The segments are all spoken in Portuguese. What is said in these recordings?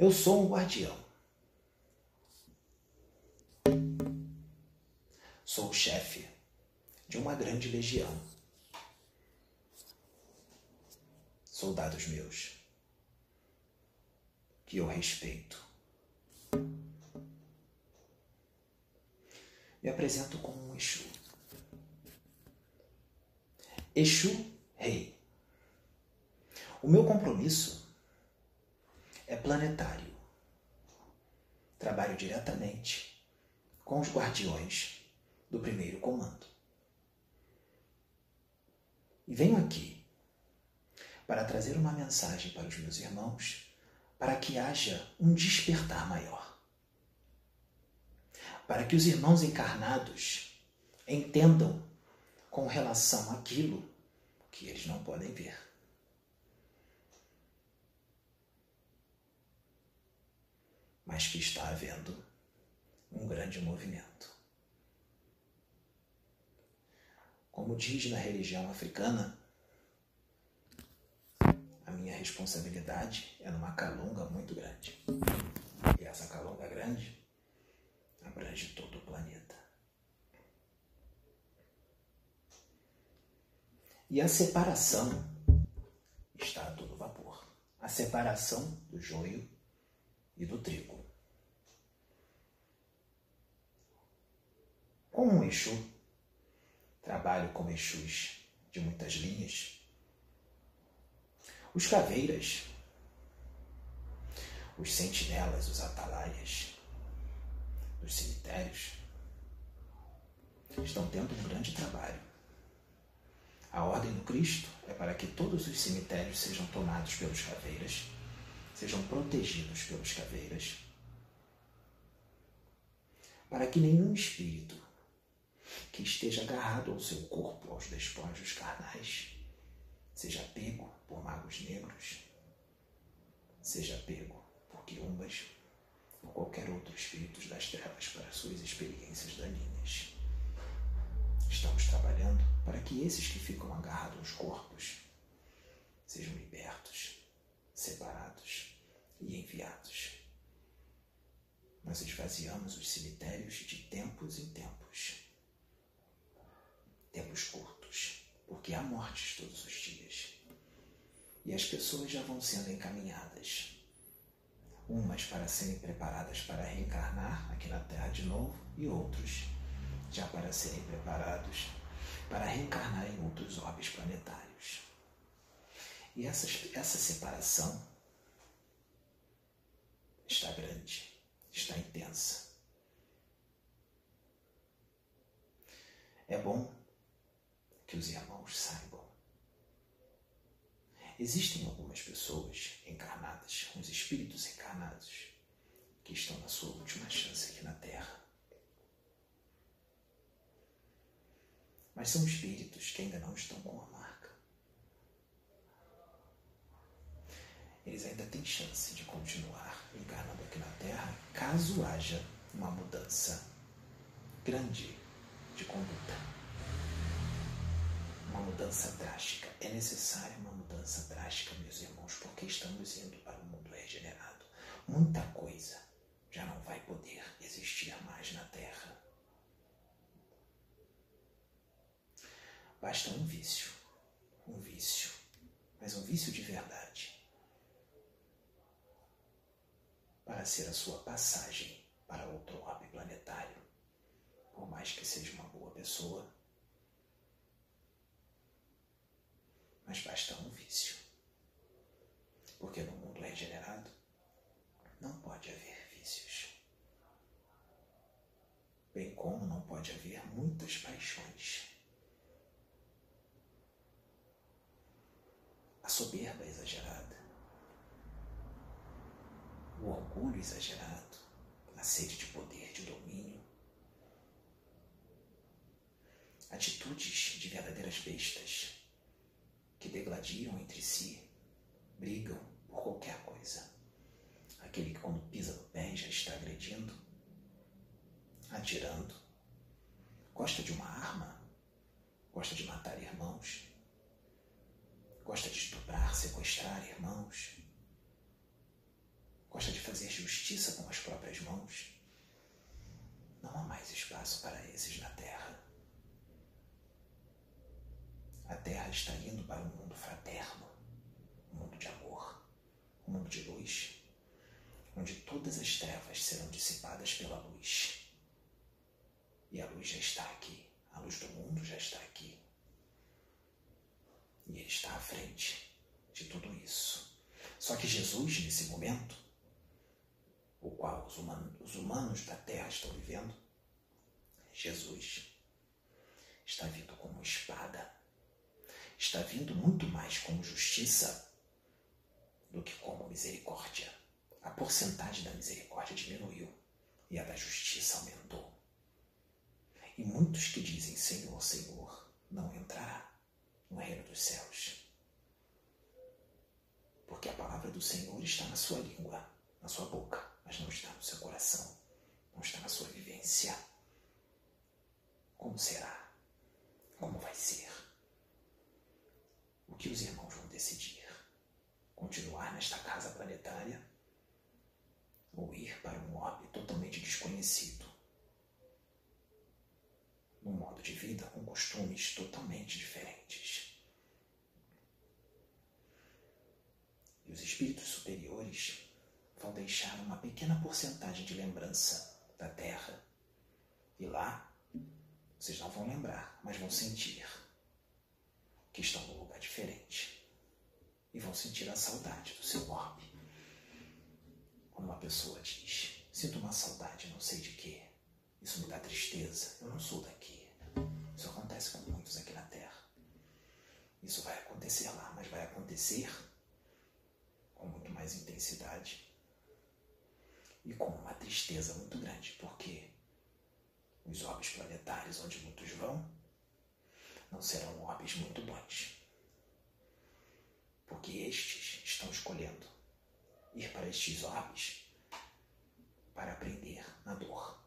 Eu sou um guardião. Sou o chefe de uma grande legião. Soldados meus, que eu respeito. Me apresento como um Exu. Exu Rei. O meu compromisso planetário. Trabalho diretamente com os guardiões do primeiro comando. E venho aqui para trazer uma mensagem para os meus irmãos para que haja um despertar maior. Para que os irmãos encarnados entendam com relação àquilo que eles não podem ver. Mas que está havendo um grande movimento. Como diz na religião africana, a minha responsabilidade é numa calunga muito grande. E essa calunga grande abrange todo o planeta. E a separação está a todo vapor. A separação do joio e do trigo. Como um Exu, trabalho com Exus de muitas linhas. Os caveiras, os sentinelas, os atalaias dos cemitérios estão tendo um grande trabalho a ordem do Cristo é para que todos os cemitérios sejam tomados pelos caveiras, sejam protegidos pelos caveiras, para que nenhum espírito que esteja agarrado ao seu corpo, aos despojos carnais, seja pego por magos negros, seja pego por quiumbas, ou qualquer outro espírito das trevas para suas experiências daninhas. Estamos trabalhando para que esses que ficam agarrados aos corpos sejam libertos, separados e enviados. Nós esvaziamos os cemitérios de tempos em tempos. Tempos curtos, porque há mortes todos os dias. E as pessoas já vão sendo encaminhadas. Umas para serem preparadas para reencarnar aqui na Terra de novo, e outros já para serem preparados para reencarnar em outros orbes planetários. E essa, essa separação está grande, está intensa. É bom que os irmãos saibam. Existem algumas pessoas encarnadas, uns espíritos encarnados, que estão na sua última chance aqui na Terra mas são espíritos que ainda não estão com a marca. Eles ainda têm chance de continuar Terra caso haja uma mudança grande de conduta. Uma mudança drástica. É necessária uma mudança drástica, meus irmãos, porque estamos indo para o mundo regenerado. Muita coisa já não vai poder existir mais na Terra Basta um vício. Um vício. Mas um vício de verdade. Para ser a sua passagem para outro orbe planetário. Por mais que seja uma boa pessoa. Mas basta um vício. Porque no mundo regenerado não pode haver vícios. Bem como não pode haver muitas paixões. soberba exagerada, o orgulho exagerado, a sede de poder, de domínio, atitudes de verdadeiras bestas que degladiam entre si, brigam por qualquer coisa. Aquele que, quando pisa no pé, já está agredindo, atirando, gosta de uma arma, gosta de matar irmãos, gosta de estuprar, sequestrar irmãos. Gosta de fazer justiça com as próprias mãos, não há mais espaço para esses na Terra. A Terra está indo para um mundo fraterno, um mundo de amor, um mundo de luz, onde todas as trevas serão dissipadas pela luz. E a luz já está aqui, a luz do mundo já está aqui. E ele está à frente de tudo isso. Só que Jesus, nesse momento, o qual os humanos, os humanos da terra estão vivendo, Jesus está vindo como espada, está vindo muito mais como justiça do que como misericórdia. A porcentagem da misericórdia diminuiu e a da justiça aumentou. E muitos que dizem Senhor, Senhor, não entrará no reino dos céus. Porque a palavra do Senhor está na sua língua, na sua boca mas não está no seu coração, não está na sua vivência. Como será? Como vai ser? O que os irmãos vão decidir? Continuar nesta casa planetária ou ir para um orbe totalmente desconhecido? Num modo de vida com costumes totalmente diferentes. E os espíritos superiores vão deixar uma pequena porcentagem de lembrança da terra. E lá, vocês não vão lembrar, mas vão sentir que estão num lugar diferente. E vão sentir a saudade do seu orbe. Quando uma pessoa diz: Sinto uma saudade, não sei de quê. Isso me dá tristeza. Eu não sou daqui. Isso acontece com muitos aqui na Terra. Isso vai acontecer lá, mas vai acontecer com muito mais intensidade e com uma tristeza muito grande, porque os orbes planetários onde muitos vão não serão orbes muito bons. Porque estes estão escolhendo ir para estes orbes para aprender na dor.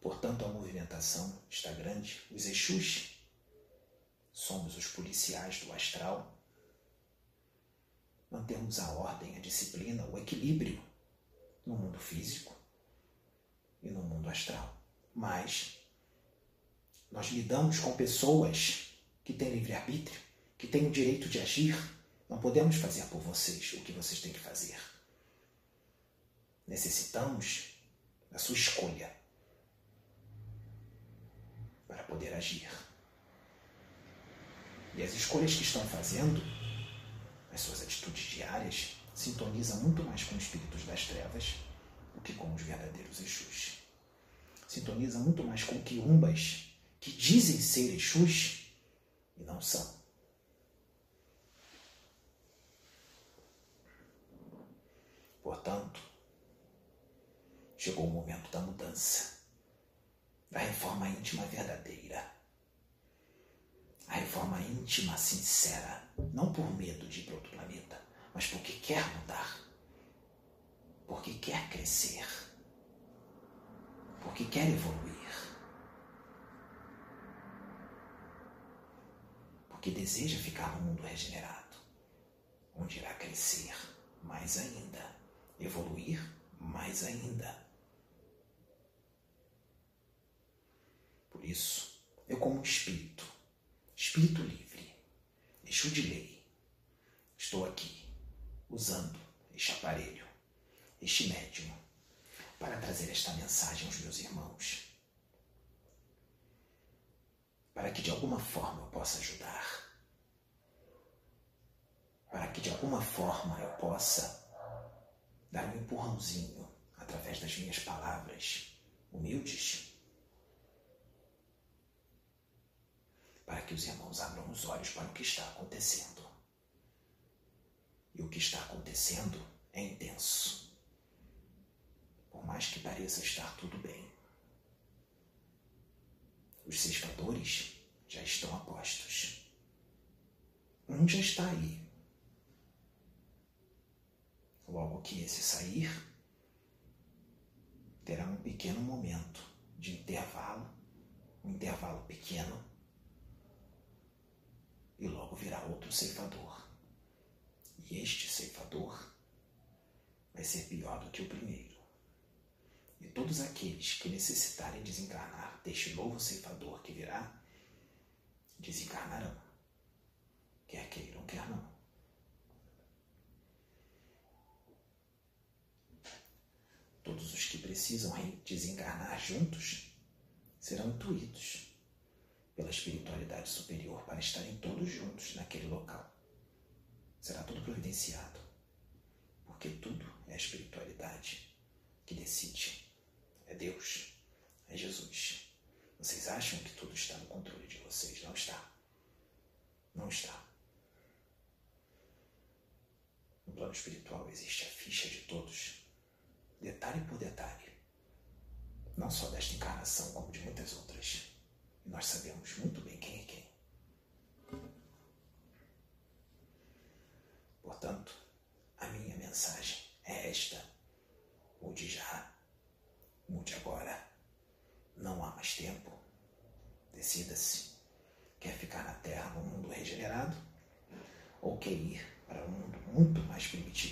Portanto, a movimentação está grande. Os Exus somos os policiais do astral mantermos a ordem, a disciplina, o equilíbrio no mundo físico e no mundo astral. Mas nós lidamos com pessoas que têm livre-arbítrio, que têm o direito de agir. Não podemos fazer por vocês o que vocês têm que fazer. Necessitamos da sua escolha para poder agir. E as escolhas que estão fazendo as suas atitudes diárias, sintoniza muito mais com os espíritos das trevas do que com os verdadeiros Exus. Sintoniza muito mais com quiumbas que dizem ser Exus e não são. Portanto, chegou o momento da mudança, da reforma íntima verdadeira a reforma íntima, sincera, não por medo de ir para outro planeta, mas porque quer mudar, porque quer crescer, porque quer evoluir, porque deseja ficar no mundo regenerado, onde irá crescer mais ainda, evoluir mais ainda. Por isso, eu, como espírito, Espírito livre, Exu de lei, estou aqui usando este aparelho, este médium, para trazer esta mensagem aos meus irmãos. Para que de alguma forma eu possa ajudar. Para que de alguma forma eu possa dar um empurrãozinho através das minhas palavras humildes para que os irmãos abram os olhos para o que está acontecendo. E o que está acontecendo é intenso. Por mais que pareça estar tudo bem. Os ceifadores já estão a postos. Um já está aí. Logo que esse sair, terá um pequeno momento de intervalo, um intervalo pequeno, e logo virá outro ceifador. que este ceifador vai ser pior do que o primeiro. E todos aqueles que necessitarem desencarnar deste novo ceifador que virá, desencarnarão, quer queiram, quer não. Todos os que precisam desencarnar juntos serão intuídos pela espiritualidade superior para estarem todos juntos naquele local. Será tudo providenciado, porque tudo é a espiritualidade que decide. É Deus, é Jesus. Vocês acham que tudo está no controle de vocês? Não está. Não está. No plano espiritual existe a ficha de todos, detalhe por detalhe, não só desta encarnação, como de muitas outras. Nós sabemos muito bem quem é quem. Portanto, a minha mensagem é esta: mude já, mude agora. Não há mais tempo. Decida-se. Quer ficar na Terra num mundo regenerado? Ou quer ir para um mundo muito mais primitivo?